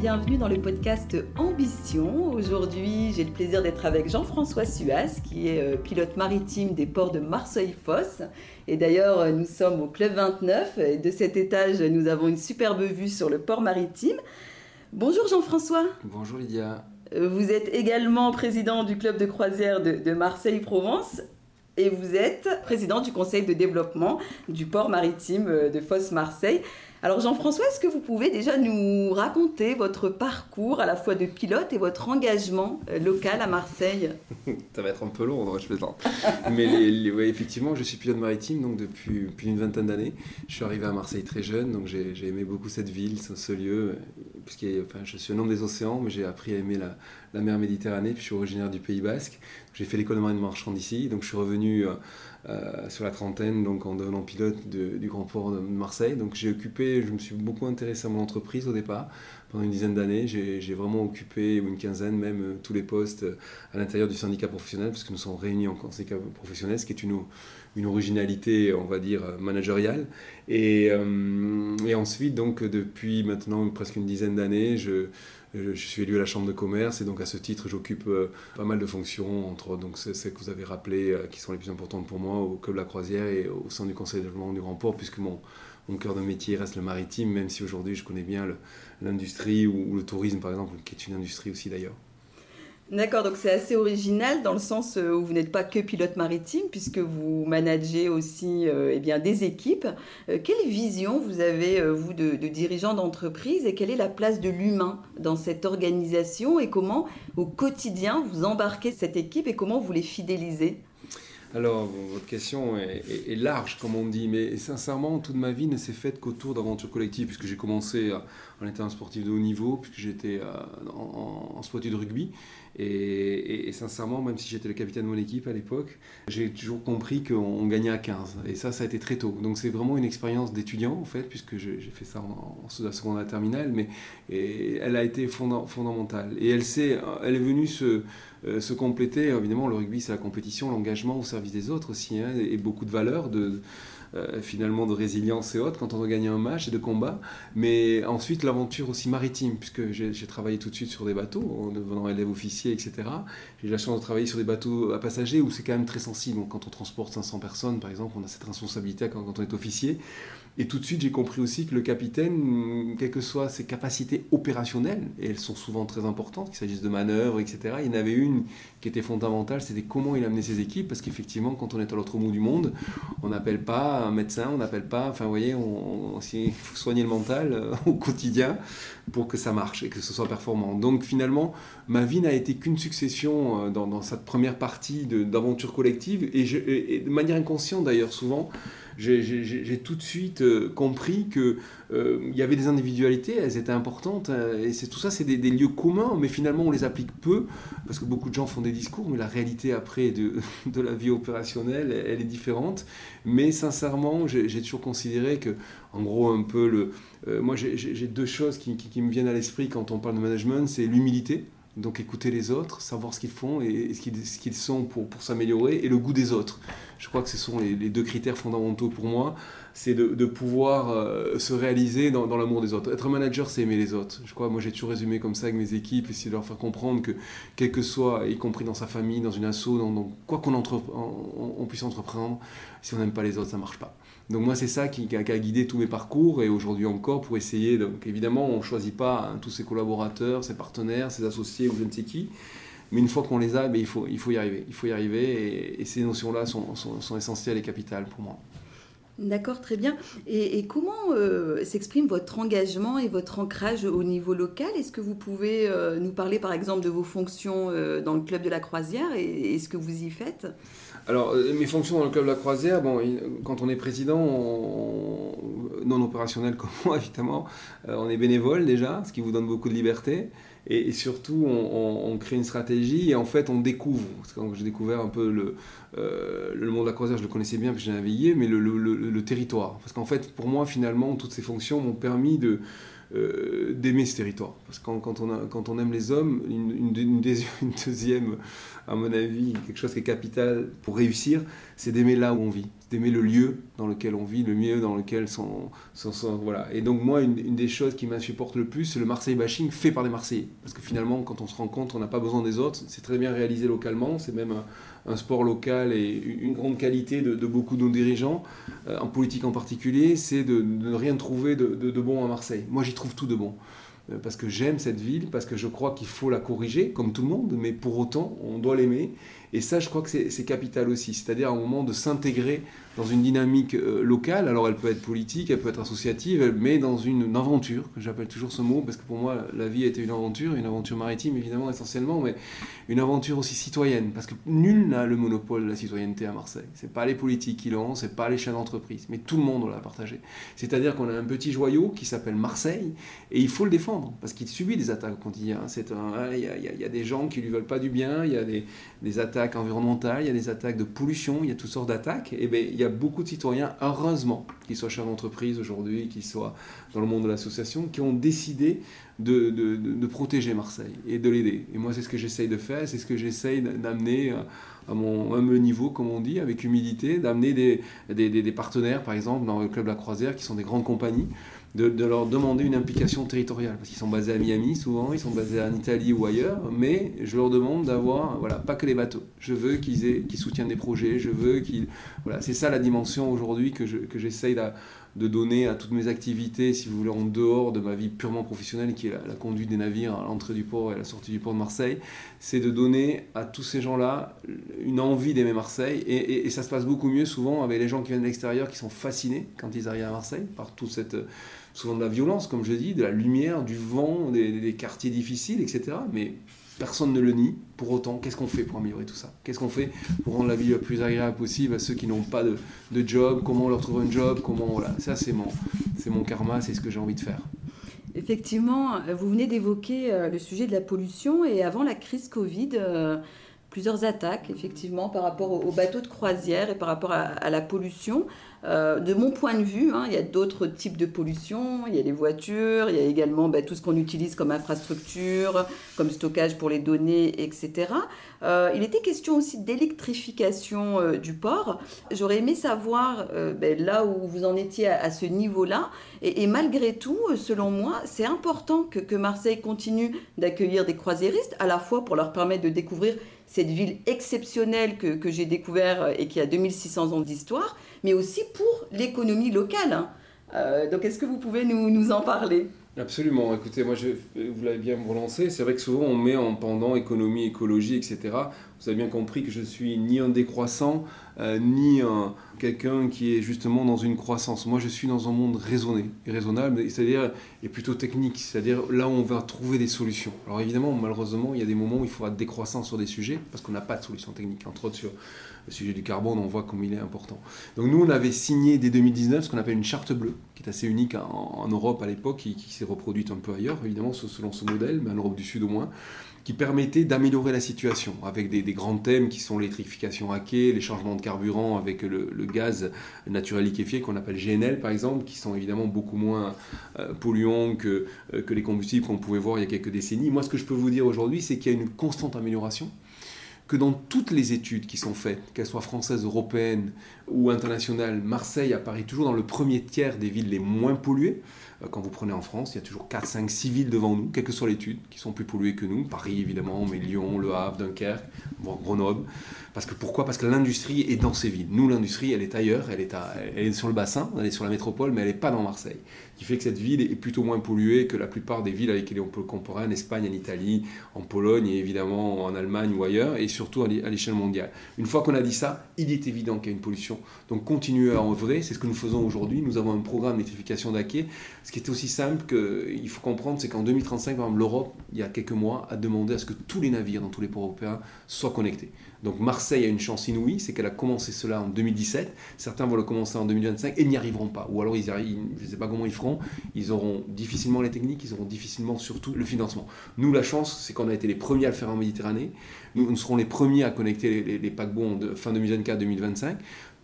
bienvenue dans le podcast Ambition. Aujourd'hui, j'ai le plaisir d'être avec Jean-François Suas, qui est euh, pilote maritime des ports de Marseille-Fosse. Et d'ailleurs, euh, nous sommes au Club 29. Et de cet étage, nous avons une superbe vue sur le port maritime. Bonjour Jean-François. Bonjour Lydia. Euh, vous êtes également président du club de croisière de, de Marseille-Provence et vous êtes président du conseil de développement du port maritime de Fosse-Marseille. Alors Jean-François, est-ce que vous pouvez déjà nous raconter votre parcours à la fois de pilote et votre engagement euh, local à Marseille? Ça va être un peu long, je plaisante. Mais effectivement, je suis pilote maritime donc depuis plus d'une vingtaine d'années. Je suis arrivé à Marseille très jeune, donc j'ai aimé beaucoup cette ville, ce, lieu, puisque enfin, je suis un homme des océans, mais j'ai appris à aimer la, la mer Méditerranée, puis je suis originaire du Pays Basque. J'ai fait l'école de marine marchande ici, donc je suis revenu euh, euh, sur la trentaine, donc en devenant pilote du Grand Port de Marseille. Donc j'ai occupé, je me suis beaucoup intéressé à mon entreprise au départ. Pendant une dizaine d'années, j'ai vraiment occupé, ou une quinzaine même, euh, tous les postes à l'intérieur du syndicat professionnel, parce que nous sommes réunis en syndicat professionnel, ce qui est une, originalité, on va dire, managériale. Et, ensuite, donc depuis maintenant presque une dizaine d'années, je suis élu à la Chambre de commerce et donc à ce titre, j'occupe euh, pas mal de fonctions, entre donc celles que vous avez rappelées, euh, qui sont les plus importantes pour moi, au Club la Croisière et au sein du Conseil de développement du Grand Port, puisque mon, mon cœur de métier reste le maritime, même si aujourd'hui je connais bien l'industrie ou, le tourisme, par exemple, qui est une industrie aussi d'ailleurs. D'accord, donc c'est assez original dans le sens euh, où vous n'êtes pas que pilote maritime, puisque vous managez aussi euh, eh bien, des équipes. Euh, quelle vision vous avez, vous, de, de dirigeant d'entreprise, et quelle est la place de l'humain dans cette organisation, et comment, au quotidien, vous embarquez cette équipe, et comment vous les fidélisez? Alors, votre question est, large, comme on dit, mais sincèrement, toute ma vie ne s'est faite qu'autour d'aventures collectives, puisque j'ai commencé en étant un sportif de haut niveau, puisque j'étais en, en, en de rugby. Et, sincèrement, même si j'étais le capitaine de mon équipe à l'époque, j'ai toujours compris qu'on gagnait à 15. Et ça, ça a été très tôt. Donc c'est vraiment une expérience d'étudiant, en fait, puisque j'ai fait ça en, en, seconde terminale, mais elle a été fondamentale. Et elle, est, elle est venue se, euh, se compléter. Évidemment, le rugby, c'est la compétition, l'engagement au service des autres aussi, hein, et beaucoup de valeurs. Euh, finalement de résilience et autres quand on doit gagner un match et de combat. Mais ensuite, l'aventure aussi maritime, puisque j'ai travaillé tout de suite sur des bateaux, en devenant élève officier, etc. J'ai la chance de travailler sur des bateaux à passagers où c'est quand même très sensible. quand on transporte 500 personnes, par exemple, on a cette responsabilité quand on est officier. Et tout de suite, j'ai compris aussi que le capitaine, quelles que soient ses capacités opérationnelles, et elles sont souvent très importantes, qu'il s'agisse de manœuvres, etc., il y en avait une qui était fondamentale, c'était comment il amenait ses équipes, parce qu'effectivement, quand on est à l'autre bout du monde, on n'appelle pas un médecin, on n'appelle pas, enfin, vous voyez, on, il faut soigner le mental euh, au quotidien pour que ça marche et que ce soit performant. Donc finalement, ma vie n'a été qu'une succession euh, dans, cette première partie d'aventure collective, et de manière inconsciente d'ailleurs, souvent, j'ai tout de suite euh, compris qu'il euh, y avait des individualités, elles étaient importantes, euh, et tout ça, c'est des, lieux communs, mais finalement on les applique peu, parce que beaucoup de gens font des discours, mais la réalité après de, la vie opérationnelle, elle, est différente. Mais sincèrement, j'ai toujours considéré que, en gros, un peu le, moi j'ai deux choses qui me viennent à l'esprit quand on parle de management, c'est l'humilité donc écouter les autres, savoir ce qu'ils font et ce qu'ils sont pour, pour s'améliorer, et le goût des autres. Je crois que ce sont les, deux critères fondamentaux pour moi, c'est de, pouvoir euh, se réaliser dans, l'amour des autres. Être manager, c'est aimer les autres. Je crois, moi j'ai toujours résumé comme ça avec mes équipes, essayer de leur faire comprendre que, quel que soit, y compris dans sa famille, dans une asso, dans, quoi qu'on on, puisse entreprendre, si on n'aime pas les autres, ça marche pas. Donc moi, c'est ça qui, a, guidé tous mes parcours et aujourd'hui encore pour essayer. Donc évidemment, on ne choisit pas hein, tous ses collaborateurs, ses partenaires, ses associés ou je ne sais qui. Mais une fois qu'on les a, ben, il, faut, y arriver. Il faut y arriver et, ces notions-là sont, essentielles et capitales pour moi. D'accord, très bien. Et, comment euh, s'exprime votre engagement et votre ancrage au niveau local? Est-ce que vous pouvez euh, nous parler par exemple de vos fonctions euh, dans le club de la croisière et, ce que vous y faites? Alors, mes fonctions dans le club de la croisière, quand on est président, non opérationnel comme moi, évidemment, on est bénévole déjà, ce qui vous donne beaucoup de liberté. Et, surtout on, crée une stratégie et en fait on découvre. Quand j'ai découvert un peu le, euh, le monde de la croisière, je le connaissais bien que j'ai navigué, mais le, le, territoire. Parce qu'en fait, pour moi, finalement, toutes ces fonctions m'ont permis de, euh, d'aimer ce territoire. Parce que quand, on quand, on aime les hommes, une, deuxième, à mon avis, quelque chose qui est capital pour réussir, c'est d'aimer là où on vit, d'aimer le lieu dans lequel on vit, le milieu dans lequel sont, sont, voilà. Et donc moi, une, des choses qui m'insupporte le plus, c'est le Marseille bashing fait par les Marseillais. Parce que finalement, quand on se rend compte, on n'a pas besoin des autres. C'est très bien réalisé localement. C'est même un, sport local et une grande qualité de, beaucoup de nos dirigeants, euh, en politique en particulier, c'est de, ne rien trouver de, bon à Marseille. Moi, j'y trouve tout de bon. Euh, parce que j'aime cette ville, parce que je crois qu'il faut la corriger, comme tout le monde, mais pour autant, on doit l'aimer. Et ça, je crois que c'est capital aussi, c'est-à-dire un moment de s'intégrer dans une dynamique euh, locale. Alors elle peut être politique, elle peut être associative, mais dans une, aventure, que j'appelle toujours ce mot, parce que pour moi la vie été une aventure, une aventure maritime évidemment essentiellement, mais une aventure aussi citoyenne, parce que nul n'a le monopole de la citoyenneté à Marseille. C'est pas les politiques qui l'ont, c'est pas les chaînes d'entreprise, mais tout le monde la partager. C'est-à-dire qu'on a un petit joyau qui s'appelle Marseille, et il faut le défendre, parce qu'il subit des attaques au quotidien. Il y, a des gens qui lui veulent pas du bien, il y a des attaques environnementales, il y a des attaques de pollution, il y a toutes sortes d'attaques, et bien il y a beaucoup de citoyens, heureusement, qu'ils soient chefs d'entreprise aujourd'hui, qu'ils soient dans le monde de l'association, qui ont décidé de, de, de, protéger Marseille et de l'aider. Et moi, c'est ce que j'essaye de faire, c'est ce que j'essaye d'amener à mon humble niveau, comme on dit, avec humilité, d'amener des, des, des, partenaires, par exemple, dans le Club La Croisière, qui sont des grandes compagnies, de, leur demander une implication territoriale. Parce qu'ils sont basés à Miami souvent, ils sont basés en Italie ou ailleurs, mais je leur demande d'avoir, voilà, pas que les bateaux. Je veux qu'ils soutiennent des projets, je veux qu'ils... Voilà, c'est ça la dimension aujourd'hui que, j'essaye de donner à toutes mes activités, si vous voulez, en dehors de ma vie purement professionnelle, qui est la, conduite des navires à l'entrée du port et à la sortie du port de Marseille, c'est de donner à tous ces gens-là une envie d'aimer Marseille. Et, ça se passe beaucoup mieux souvent avec les gens qui viennent de l'extérieur, qui sont fascinés quand ils arrivent à Marseille par toute cette souvent de la violence, comme je dis, de la lumière, du vent, des, quartiers difficiles, etc. Mais personne ne le nie. Pour autant, qu'est-ce qu'on fait pour améliorer tout ça? Qu'est-ce qu'on fait pour rendre la vie le plus agréable possible à ceux qui n'ont pas de, job? Comment on leur trouve un job? Comment ça c'est mon, karma, c'est ce que j'ai envie de faire. Effectivement, vous venez d'évoquer euh, le sujet de la pollution et avant la crise Covid. Plusieurs attaques, effectivement, par rapport aux bateaux de croisière et par rapport à la pollution. Euh, de mon point de vue, hein, il y a d'autres types de pollution. Il y a les voitures, il y a également bah, tout ce qu'on utilise comme infrastructure, comme stockage pour les données, etc. Euh, il était question aussi d'électrification euh, du port. J'aurais aimé savoir ben, là où vous en étiez à, ce niveau-là. Et, malgré tout, selon moi, c'est important que Marseille continue d'accueillir des croisiéristes, à la fois pour leur permettre de découvrir cette ville exceptionnelle que, j'ai découvert et qui a 2600 ans d'histoire, mais aussi pour l'économie locale. Hein. Euh, donc est-ce que vous pouvez nous en parler? Absolument. Écoutez, moi, je, vous l'avez bien relancé. C'est vrai que souvent, on met en pendant économie, écologie, etc. Vous avez bien compris que je suis ni un décroissant, euh, ni un, quelqu'un qui est justement dans une croissance. Moi, je suis dans un monde raisonné raisonnable, c'est-à-dire et plutôt technique, c'est-à-dire là où on va trouver des solutions. Alors évidemment, malheureusement, il y a des moments où il faudra décroissant sur des sujets parce qu'on n'a pas de solution technique. Entre autres sur le sujet du carbone, on voit comme il est important. Donc nous, on avait signé dès 2019 ce qu'on appelle une charte bleue, qui est assez unique en, Europe à l'époque, qui, qui s'est reproduite un peu ailleurs, évidemment, selon ce modèle, mais en Europe du Sud au moins qui permettait d'améliorer la situation avec des, grands thèmes qui sont l'électrification hackée, les changements de carburant avec le, gaz naturel liquéfié qu'on appelle GNL par exemple, qui sont évidemment beaucoup moins euh, polluants euh, que les combustibles qu'on pouvait voir il y a quelques décennies. Moi, ce que je peux vous dire aujourd'hui, c'est qu'il y a une constante amélioration que dans toutes les études qui sont faites, qu'elles soient françaises, européennes ou internationales, Marseille apparaît toujours dans le premier tiers des villes les moins polluées. Euh, quand vous prenez en France, il y a toujours 4, 5, 6 villes devant nous, quelle que soit l'étude, qui sont plus polluées que nous. Paris, évidemment, mais Lyon, Le Havre, Dunkerque, Grenoble. Parce que pourquoi? Parce que l'industrie est dans ces villes. Nous, l'industrie, elle est ailleurs, elle est, sur le bassin, elle est sur la métropole, mais elle n'est pas dans Marseille. Ce qui fait que cette ville est plutôt moins polluée que la plupart des villes avec lesquelles on peut comparer en Espagne, en Italie, en Pologne et évidemment en Allemagne ou ailleurs, et surtout à l'échelle mondiale. Une fois qu'on a dit ça, il est évident qu'il y a une pollution Donc continuer à œuvrer, c'est ce que nous faisons aujourd'hui. Nous avons un programme d'électrification d'Aquet. Ce qui est aussi simple qu'il faut comprendre, c'est qu'en 2035, l'Europe, il y a quelques mois, a demandé à ce que tous les navires dans tous les ports européens soient connectés. Donc Marseille a une chance inouïe, c'est qu'elle a commencé cela en 2017. Certains vont le commencer en 2025 et n'y arriveront pas. Ou alors ils je ne sais pas comment ils feront. Ils auront difficilement les techniques, ils auront difficilement surtout le financement. Nous, la chance, c'est qu'on a été les premiers à le faire en Méditerranée. Nous, serons les premiers à connecter les, les, paquebots fin 2024-2025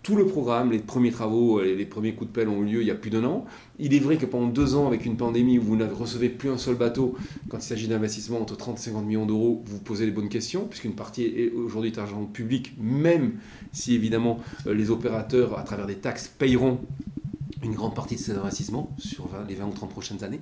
tout le programme, les premiers travaux, euh, les premiers coups de pelle ont eu lieu il y a plus d'un an. Il est vrai que pendant deux ans, avec une pandémie où vous ne recevez plus un seul bateau, quand il s'agit d'investissement entre 30 et 50 millions d'euros, vous posez les bonnes questions, puisqu'une partie aujourd'hui est argent public, même si évidemment euh, les opérateurs, à travers des taxes, payeront une grande partie de ces investissements sur les 20 ou 30 prochaines années.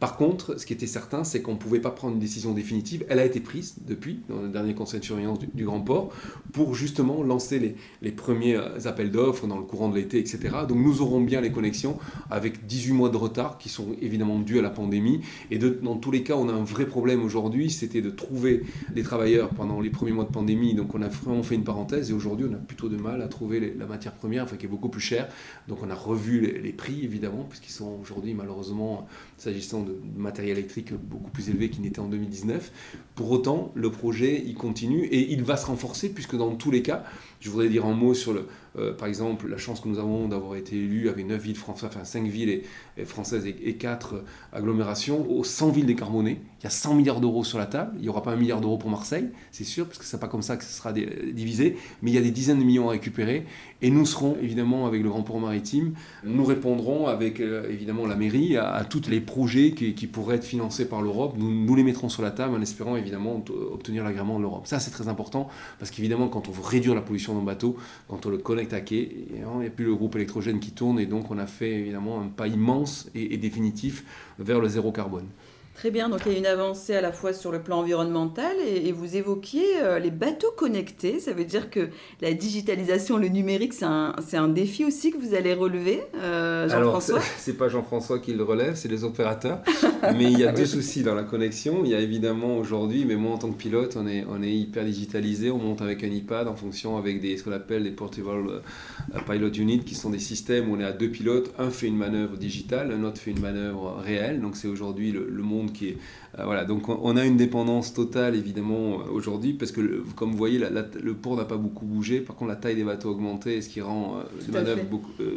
Par contre, ce qui était certain, c'est qu'on ne pouvait pas prendre une décision définitive. Elle a été prise depuis, dans le dernier conseil de surveillance du, Grand Port, pour justement lancer les, les premiers euh, appels d'offres dans le courant de l'été, etc. Donc nous aurons bien les connexions avec 18 mois de retard qui sont évidemment dus à la pandémie. Et dans tous les cas, on a un vrai problème aujourd'hui, c'était de trouver des travailleurs pendant les premiers mois de pandémie. Donc on a vraiment fait une parenthèse et aujourd'hui on a plutôt de mal à trouver la matière première, enfin, qui est beaucoup plus chère. Donc on a revu les, les prix évidemment, puisqu'ils sont aujourd'hui malheureusement, s'agissant de matériel électrique, beaucoup plus élevés qu'ils n'étaient en 2019. Pour autant, le projet, il continue et il va se renforcer, puisque dans tous les cas, je voudrais dire un mot sur le, euh, par exemple, la chance que nous avons d'avoir été élus avec 9 villes françaises, enfin 5 villes françaises et, 4 agglomérations, aux 100 villes décarbonées. Il y a 100 milliards d'euros sur la table. Il n'y aura pas un milliard d'euros pour Marseille, c'est sûr, parce que ce n'est pas comme ça que ce sera divisé. Mais il y a des dizaines de millions à récupérer. Et nous serons, évidemment, avec le Grand Port Maritime, nous répondrons avec, euh, évidemment, la mairie à, tous les projets qui, pourraient être financés par l'Europe. Nous, les mettrons sur la table en espérant, évidemment, obtenir l'agrément de l'Europe. Ça, c'est très important, parce qu'évidemment, quand on veut réduire la pollution le bateau, quand on le connecte il n'y a plus le groupe électrogène qui tourne et donc on a fait évidemment un pas immense et définitif vers le zéro carbone. Très bien, donc il y a une avancée à la fois sur le plan environnemental et, vous évoquiez euh, les bateaux connectés. Ça veut dire que la digitalisation, le numérique, c'est un, un, défi aussi que vous allez relever, euh, Jean-François C'est pas Jean-François qui le relève, c'est les opérateurs. mais il y a deux soucis dans la connexion. Il y a évidemment aujourd'hui, mais moi en tant que pilote, on est, on est hyper digitalisé. On monte avec un iPad en fonction avec des, ce qu'on appelle des portable euh, pilot units qui sont des systèmes où on est à deux pilotes. Un fait une manœuvre digitale, un autre fait une manœuvre réelle. Donc c'est aujourd'hui le, le monde qui est euh, voilà, donc on, a une dépendance totale évidemment euh, aujourd'hui parce que comme vous voyez le port n'a pas beaucoup bougé. Par contre la taille des bateaux a augmenté, ce qui rend euh, les manœuvres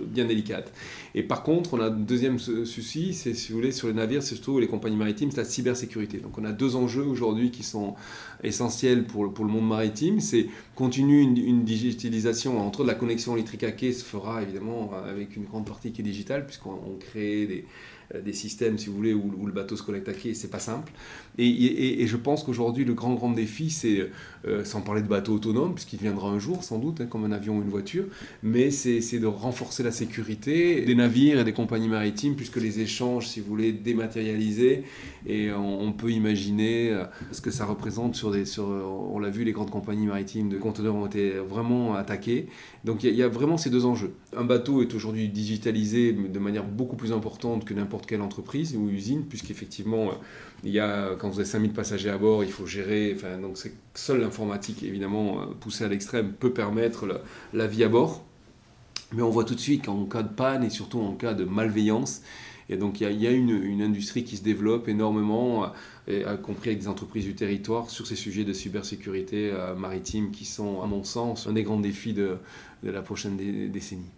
bien délicates. Et par contre on a un deuxième souci, c'est si vous voulez sur les navires, c'est surtout les compagnies maritimes, c'est la cybersécurité. Donc on a deux enjeux aujourd'hui qui sont essentiels pour, pour le monde maritime. C'est continuer une, digitalisation entre la connexion électrique à quai se fera évidemment avec une grande partie qui est digitale puisqu'on crée des euh, des systèmes, si vous voulez, où, le bateau se connecte à quai, c'est pas simple. Et, je pense qu'aujourd'hui, le grand, grand défi, c'est, euh, sans parler de bateau autonome, puisqu'il viendra un jour, sans doute, hein, comme un avion ou une voiture, mais c'est, de renforcer la sécurité des navires et des compagnies maritimes, puisque les échanges, si vous voulez, dématérialisés, et on, peut imaginer euh, ce que ça représente sur des. Sur, on l'a vu, les grandes compagnies maritimes de conteneurs ont été vraiment attaquées. Donc il y, y, a vraiment ces deux enjeux. Un bateau est aujourd'hui digitalisé de manière beaucoup plus importante que n'importe quelle entreprise ou usine, puisqu'effectivement, euh, il y a, quand vous avez 5000 passagers à bord, il faut gérer, donc seule l'informatique, évidemment, euh, poussée à l'extrême, peut permettre la, vie à bord. Mais on voit tout de suite qu'en cas de panne et surtout en cas de malveillance, il y a, une, industrie qui se développe énormément, euh, y compris avec des entreprises du territoire, sur ces sujets de cybersécurité maritime qui sont, à mon sens, un des grands défis de la prochaine décennie.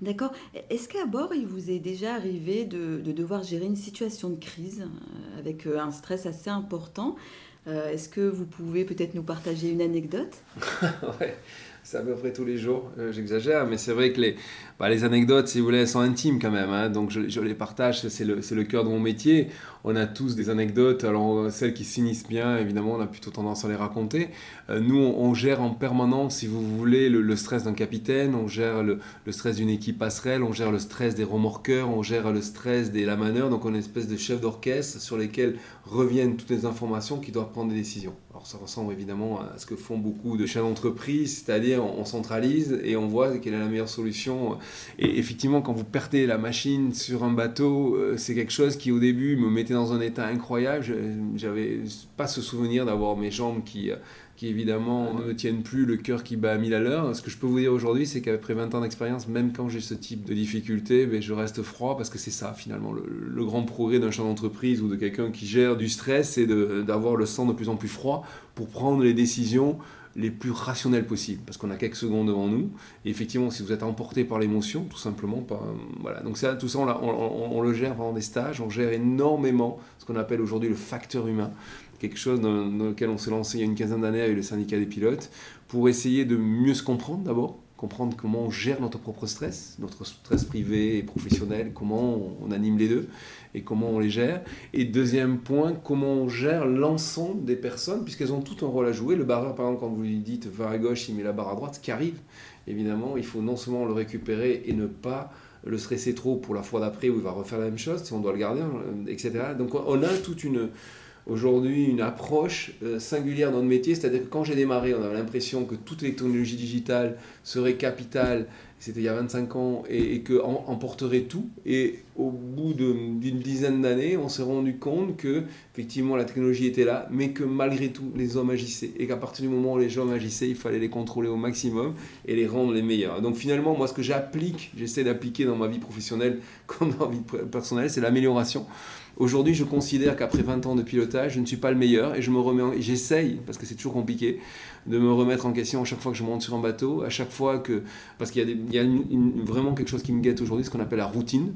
D'accord. Est-ce qu'à bord, il vous est déjà arrivé de, devoir gérer une situation de crise euh, avec euh, un stress assez important? Euh, Est-ce que vous pouvez peut-être nous partager une anecdote? c'est à peu tous les jours, j'exagère, mais c'est vrai que les, bah, anecdotes, si vous voulez, sont intimes quand même, hein. donc je, les partage, c'est le, le cœur de mon métier on a tous des anecdotes. Alors, celles qui s'initient bien, évidemment, on a plutôt tendance à les raconter. Euh, nous, on, gère en permanence, si vous voulez, le, stress d'un capitaine, on gère le, stress d'une équipe passerelle, on gère le stress des remorqueurs, on gère le stress des lamaneurs. Donc, on est une espèce de chef d'orchestre sur lesquels reviennent toutes les informations qui doivent prendre des décisions. Alors, ça ressemble évidemment à ce que font beaucoup de chefs d'entreprise, c'est-à-dire on, centralise et on voit quelle est la meilleure solution. Et effectivement, quand vous perdez la machine sur un bateau, euh, c'est quelque chose qui au début me mettait dans un état incroyable. J'avais pas ce souvenir d'avoir mes jambes qui, qui évidemment ne tiennent plus le cœur qui bat à 1000 à l'heure. Ce que je peux vous dire aujourd'hui, c'est qu'après 20 ans d'expérience, même quand j'ai ce type de difficulté, ben, je reste froid parce que c'est ça finalement. Le, grand progrès d'un chef d'entreprise ou de quelqu'un qui gère du stress, c'est d'avoir le sang de plus en plus froid pour prendre les décisions les plus rationnelles possibles, parce qu'on a quelques secondes devant nous. Et effectivement, si vous êtes emporté par l'émotion, tout simplement, pas, voilà. Donc tout ça, on, on, le gère pendant des stages, on gère énormément ce qu'on appelle aujourd'hui le facteur humain quelque chose dans, lequel on s'est lancé il y a une quinzaine d'années avec le syndicat des pilotes, pour essayer de mieux se comprendre d'abord, comprendre comment on gère notre propre stress, notre stress privé et professionnel, comment on, anime les deux et comment on les gère. Et deuxième point, comment on gère l'ensemble des personnes, puisqu'elles ont tout un rôle à jouer. Le barreur, par exemple, quand vous lui dites va à gauche, il met la barre à droite, ce qui arrive, évidemment, il faut non seulement le récupérer et ne pas le stresser trop pour la fois d'après où il va refaire la même chose, si on doit le garder, etc. Donc on a toute une aujourd'hui une approche euh, singulière dans notre métier, c'est-à-dire que quand j'ai démarré, on avait l'impression que toute les technologies digitales serait capitale, c'était il y a 25 ans, et, et que emporterait tout. Et au bout d'une dizaine d'années, on s'est rendu compte que effectivement la technologie était là, mais que malgré tout, les hommes agissaient, et qu'à partir du moment où les hommes agissaient, il fallait les contrôler au maximum et les rendre les meilleurs. Donc finalement, moi, ce que j'applique, j'essaie d'appliquer dans ma vie professionnelle comme dans ma vie personnelle, c'est l'amélioration. Aujourd'hui, je considère qu'après 20 ans de pilotage, je ne suis pas le meilleur et je j'essaye, parce que c'est toujours compliqué, de me remettre en question à chaque fois que je monte sur un bateau, à chaque fois que, parce qu'il y a, vraiment quelque chose qui me guette aujourd'hui, ce qu'on appelle la routine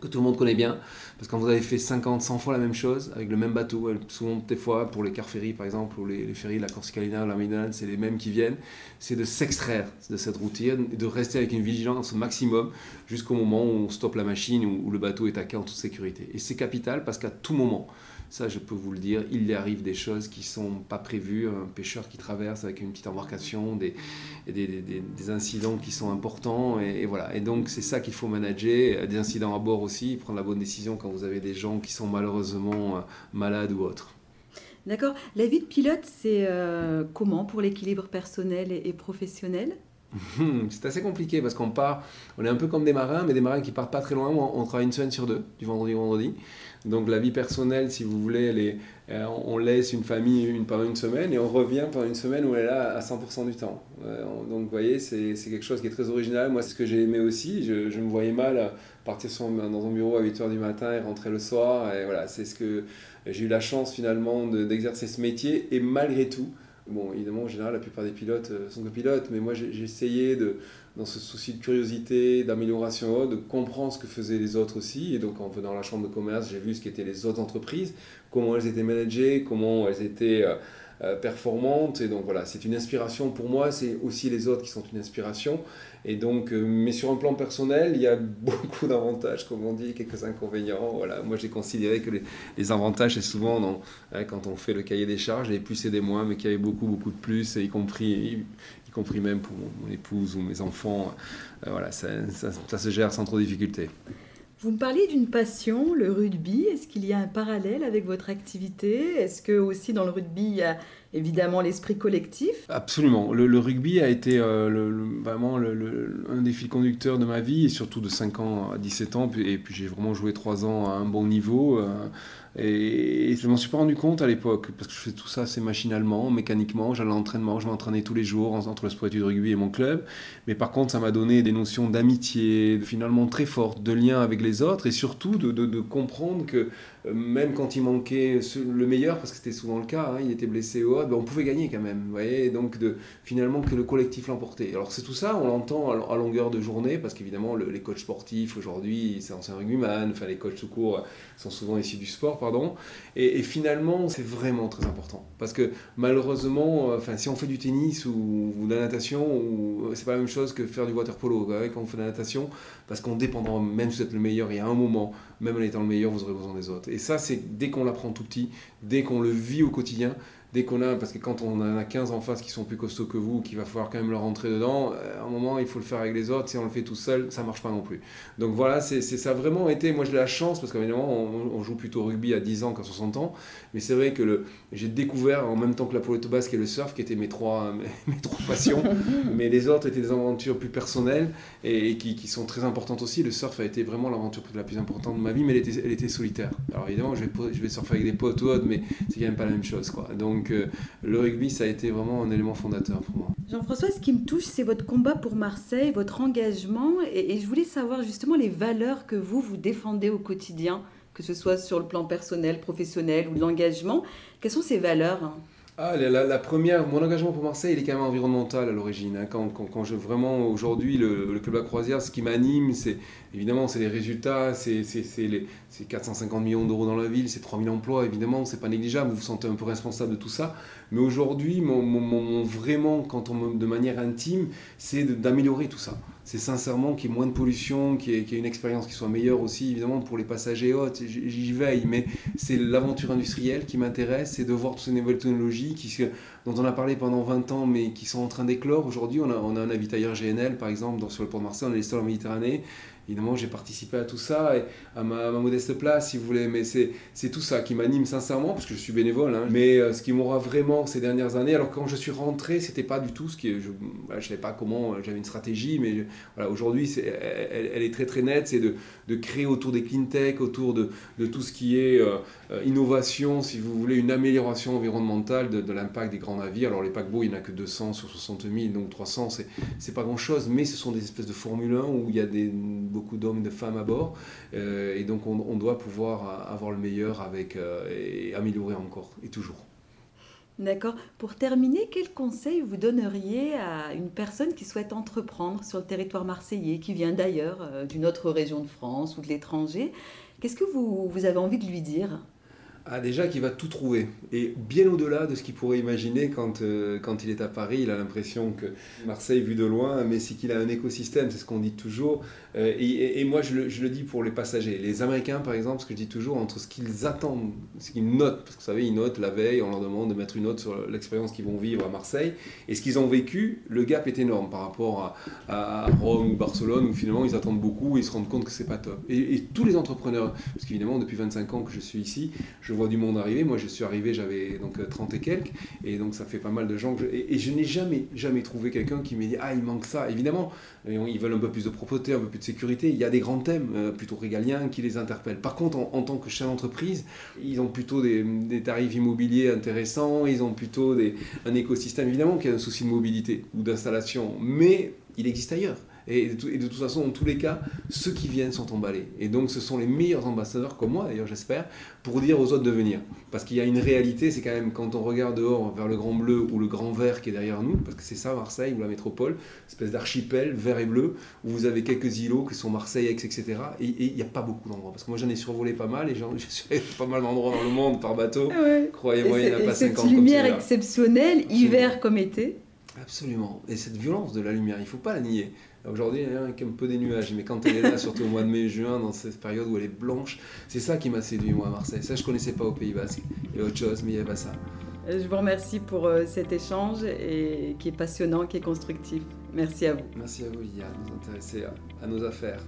que tout le monde connaît bien. Parce que quand vous avez fait 50, 100 fois la même chose, avec le même bateau, souvent des fois pour les cars ferries par exemple, ou les, ferries de la Corsicalina, la Méditerranée, c'est les mêmes qui viennent, c'est de s'extraire de cette routine et de rester avec une vigilance au maximum jusqu'au moment où on stoppe la machine ou, où le bateau est à quai en toute sécurité. Et c'est capital parce qu'à tout moment, ça, je peux vous le dire, il y arrive des choses qui sont pas prévues. Un pêcheur qui traverse avec une petite embarcation, des, des, des, incidents qui sont importants. Et, voilà. Et donc, c'est ça qu'il faut manager. Des incidents à bord aussi, prendre la bonne décision quand vous avez des gens qui sont malheureusement euh, malades ou autres. D'accord. La vie de pilote, c'est euh, comment pour l'équilibre personnel et, professionnel? C'est assez compliqué parce qu'on part, on est un peu comme des marins, mais des marins qui partent pas très loin. On, on travaille une semaine sur deux, du vendredi au vendredi. Donc la vie personnelle, si vous voulez, euh, on laisse une famille une, pendant une semaine et on revient pendant une semaine où elle est là à 100% du temps. Euh, donc vous voyez, c'est quelque chose qui est très original. Moi, c'est ce que j'ai aimé aussi. Je, me voyais mal partir dans un bureau à 8h du matin et rentrer le soir. Et voilà, c'est ce que j'ai eu la chance finalement d'exercer ce métier. Et malgré tout, bon, évidemment, en général, la plupart des pilotes euh, sont pilotes, mais moi, j'ai essayé de dans ce souci de curiosité, d'amélioration, de comprendre ce que faisaient les autres aussi. Et donc en venant à la chambre de commerce, j'ai vu ce qu'étaient les autres entreprises, comment elles étaient managées, comment elles étaient euh, euh, performantes. Et donc voilà, c'est une inspiration pour moi, c'est aussi les autres qui sont une inspiration. Et donc, euh, mais sur un plan personnel, il y a beaucoup d'avantages, comme on dit, quelques inconvénients. Voilà, moi j'ai considéré que les, avantages, c'est souvent hein, quand on fait le cahier des charges, les plus et des moins, mais qu'il y avait beaucoup, beaucoup de plus, y compris compris même pour mon, épouse ou mes enfants. Euh, voilà, ça, se gère sans trop de difficultés. Vous me parliez d'une passion, le rugby. Est-ce qu'il y a un parallèle avec votre activité? Est-ce que aussi dans le rugby, il y a évidemment l'esprit collectif? Absolument. Le, rugby a été euh, vraiment un des fils conducteurs de ma vie, et surtout de 5 ans à 17 ans. Et puis j'ai vraiment joué 3 ans à un bon niveau. Euh, et je m'en suis pas rendu compte à l'époque, parce que je faisais tout ça assez machinalement, mécaniquement. J'allais à l'entraînement, je m'entraînais tous les jours entre le sport de rugby et mon club. Mais par contre, ça m'a donné des notions d'amitié, finalement très fortes, de lien avec les autres, et surtout de, comprendre que euh, même quand il manquait le meilleur, parce que c'était souvent le cas, hein, il était blessé ou autre, ben on pouvait gagner quand même. Vous voyez donc de, finalement que le collectif l'emportait. Alors c'est tout ça, on l'entend à, longueur de journée, parce qu'évidemment les coachs sportifs aujourd'hui, c'est anciens rugbyman, enfin les coachs tout court sont souvent issus du sport, Et, finalement, c'est vraiment très important. Parce que malheureusement, euh, si on fait du tennis ou, de la natation, ou, c'est pas la même chose que faire du water polo. Quand on fait de la natation, parce qu'on dépendra, même si vous êtes le meilleur, il y a un moment, même en étant le meilleur, vous aurez besoin des autres. Et ça, c'est dès qu'on l'apprend tout petit, dès qu'on le vit au quotidien, dès qu'on a, parce que quand on en a 15 en face qui sont plus costauds que vous, qu'il va falloir quand même leur rentrer dedans, euh, à un moment, il faut le faire avec les autres. Si on le fait tout seul, ça marche pas non plus. Donc voilà, c'est, ça a vraiment été, moi j'ai la chance, parce qu'évidemment, on, on, joue plutôt au rugby à 10 ans qu'à 60 ans, mais c'est vrai que j'ai découvert en même temps que la polo basque et le surf, qui étaient mes trois, mes, trois passions, mais les autres étaient des aventures plus personnelles et, qui, qui, sont très importantes aussi. Le surf a été vraiment l'aventure la plus importante de ma vie, mais elle était, elle était solitaire. Alors évidemment, je vais, je vais surfer avec des potes ou autres, mais c'est quand même pas la même chose. Quoi. Donc Donc le rugby, ça a été vraiment un élément fondateur pour moi. Jean-François, ce qui me touche, c'est votre combat pour Marseille, votre engagement. Et, je voulais savoir justement les valeurs que vous, vous défendez au quotidien, que ce soit sur le plan personnel, professionnel ou de l'engagement. Quelles sont ces valeurs ah, la, première, mon engagement pour Marseille, il est quand même environnemental à l'origine. Hein. Quand, quand, je vraiment aujourd'hui le, le, club à croisière, ce qui m'anime, c'est évidemment c'est les résultats, c'est les 450 millions d'euros dans la ville, c'est 3000 emplois, évidemment, c'est pas négligeable. Vous vous sentez un peu responsable de tout ça. Mais aujourd'hui, mon, vraiment, quand on de manière intime, c'est d'améliorer tout ça c'est sincèrement qu'il y ait moins de pollution, qu'il y, ait une expérience qui soit meilleure aussi, évidemment, pour les passagers hautes. J'y veille, mais c'est l'aventure industrielle qui m'intéresse, c'est de voir toutes ces nouvelles technologies dont on a parlé pendant 20 ans, mais qui sont en train d'éclore. Aujourd'hui, on a, un avitailleur GNL, par exemple, sur le port de Marseille, on est les seuls en Méditerranée. Évidemment, j'ai participé à tout ça, et à, ma, modeste place, si vous voulez, mais c'est tout ça qui m'anime sincèrement, parce que je suis bénévole. Hein. Mais euh, ce qui m'aura vraiment ces dernières années, alors quand je suis rentré, c'était pas du tout ce qui. Je ne savais pas comment, euh, j'avais une stratégie, mais voilà, aujourd'hui, elle, elle, est très très nette, c'est de, de, créer autour des clean tech, autour de, de tout ce qui est euh, innovation, si vous voulez, une amélioration environnementale de, de l'impact des grands navires. Alors les paquebots, il n'y en a que 200 sur 60 000, donc 300, c'est pas grand chose, mais ce sont des espèces de Formule 1 où il y a des beaucoup d'hommes de femmes à bord. Euh, et donc on, doit pouvoir avoir le meilleur avec, euh, et améliorer encore et toujours. D'accord. Pour terminer, quel conseil vous donneriez à une personne qui souhaite entreprendre sur le territoire marseillais, qui vient d'ailleurs, euh, d'une autre région de France ou de l'étranger? Qu'est-ce que vous avez envie de lui dire? Ah, déjà qu'il va tout trouver. Et bien au-delà de ce qu'il pourrait imaginer quand, euh, quand il est à Paris, il a l'impression que Marseille vu de loin, mais c'est qu'il a un écosystème, c'est ce qu'on dit toujours. Euh, et, moi, je le, je le, dis pour les passagers. Les Américains, par exemple, ce que je dis toujours, entre ce qu'ils attendent, ce qu'ils notent, parce que vous savez, ils notent la veille, on leur demande de mettre une note sur l'expérience qu'ils vont vivre à Marseille, et ce qu'ils ont vécu, le gap est énorme par rapport à, Rome ou Barcelone, où finalement ils attendent beaucoup et ils se rendent compte que c'est pas top. Et, et tous les entrepreneurs, parce qu'évidemment, depuis 25 ans que je suis ici, je vois du monde arriver. Moi, je suis arrivé, j'avais donc 30 euh, et quelques, et donc ça fait pas mal de gens. et, je n'ai jamais, jamais trouvé quelqu'un qui m'ait dit Ah, il manque ça. Évidemment, ils veulent un peu plus de propreté, un peu plus de sécurité. Il y a des grands thèmes, euh, plutôt régaliens, qui les interpellent. Par contre, en, tant que chef d'entreprise, ils ont plutôt des, tarifs immobiliers intéressants, ils ont plutôt des, un écosystème, évidemment, qui a un souci de mobilité ou d'installation, mais il existe ailleurs. Et de, toute façon, dans tous les cas, ceux qui viennent sont emballés. Et donc, ce sont les meilleurs ambassadeurs, comme moi d'ailleurs, j'espère, pour dire aux autres de venir. Parce qu'il y a une réalité, c'est quand même quand on regarde dehors vers le grand bleu ou le grand vert qui est derrière nous, parce que c'est ça Marseille ou la métropole, espèce d'archipel vert et bleu, où vous avez quelques îlots qui sont Marseille, Aix, etc. Et il n'y a pas beaucoup d'endroits. Parce que moi, j'en ai survolé pas mal et j'ai survolé pas mal d'endroits dans le monde par bateau. Croyez-moi, il n'y en a pas 50 Cette lumière exceptionnelle, hiver comme été. Absolument. Et cette violence de la lumière, il ne faut pas la nier. Aujourd'hui, il y a un peu des nuages, mais quand elle est là, surtout au mois de mai, juin, dans cette période où elle est blanche, c'est ça qui m'a séduit, moi, à Marseille. Ça, je ne connaissais pas au Pays Basque. Il y a autre chose, mais il n'y avait pas ça. Je vous remercie pour euh, cet échange et, qui est passionnant, qui est constructif. Merci à vous. Merci à vous, Yann, de nous intéresser à nos affaires.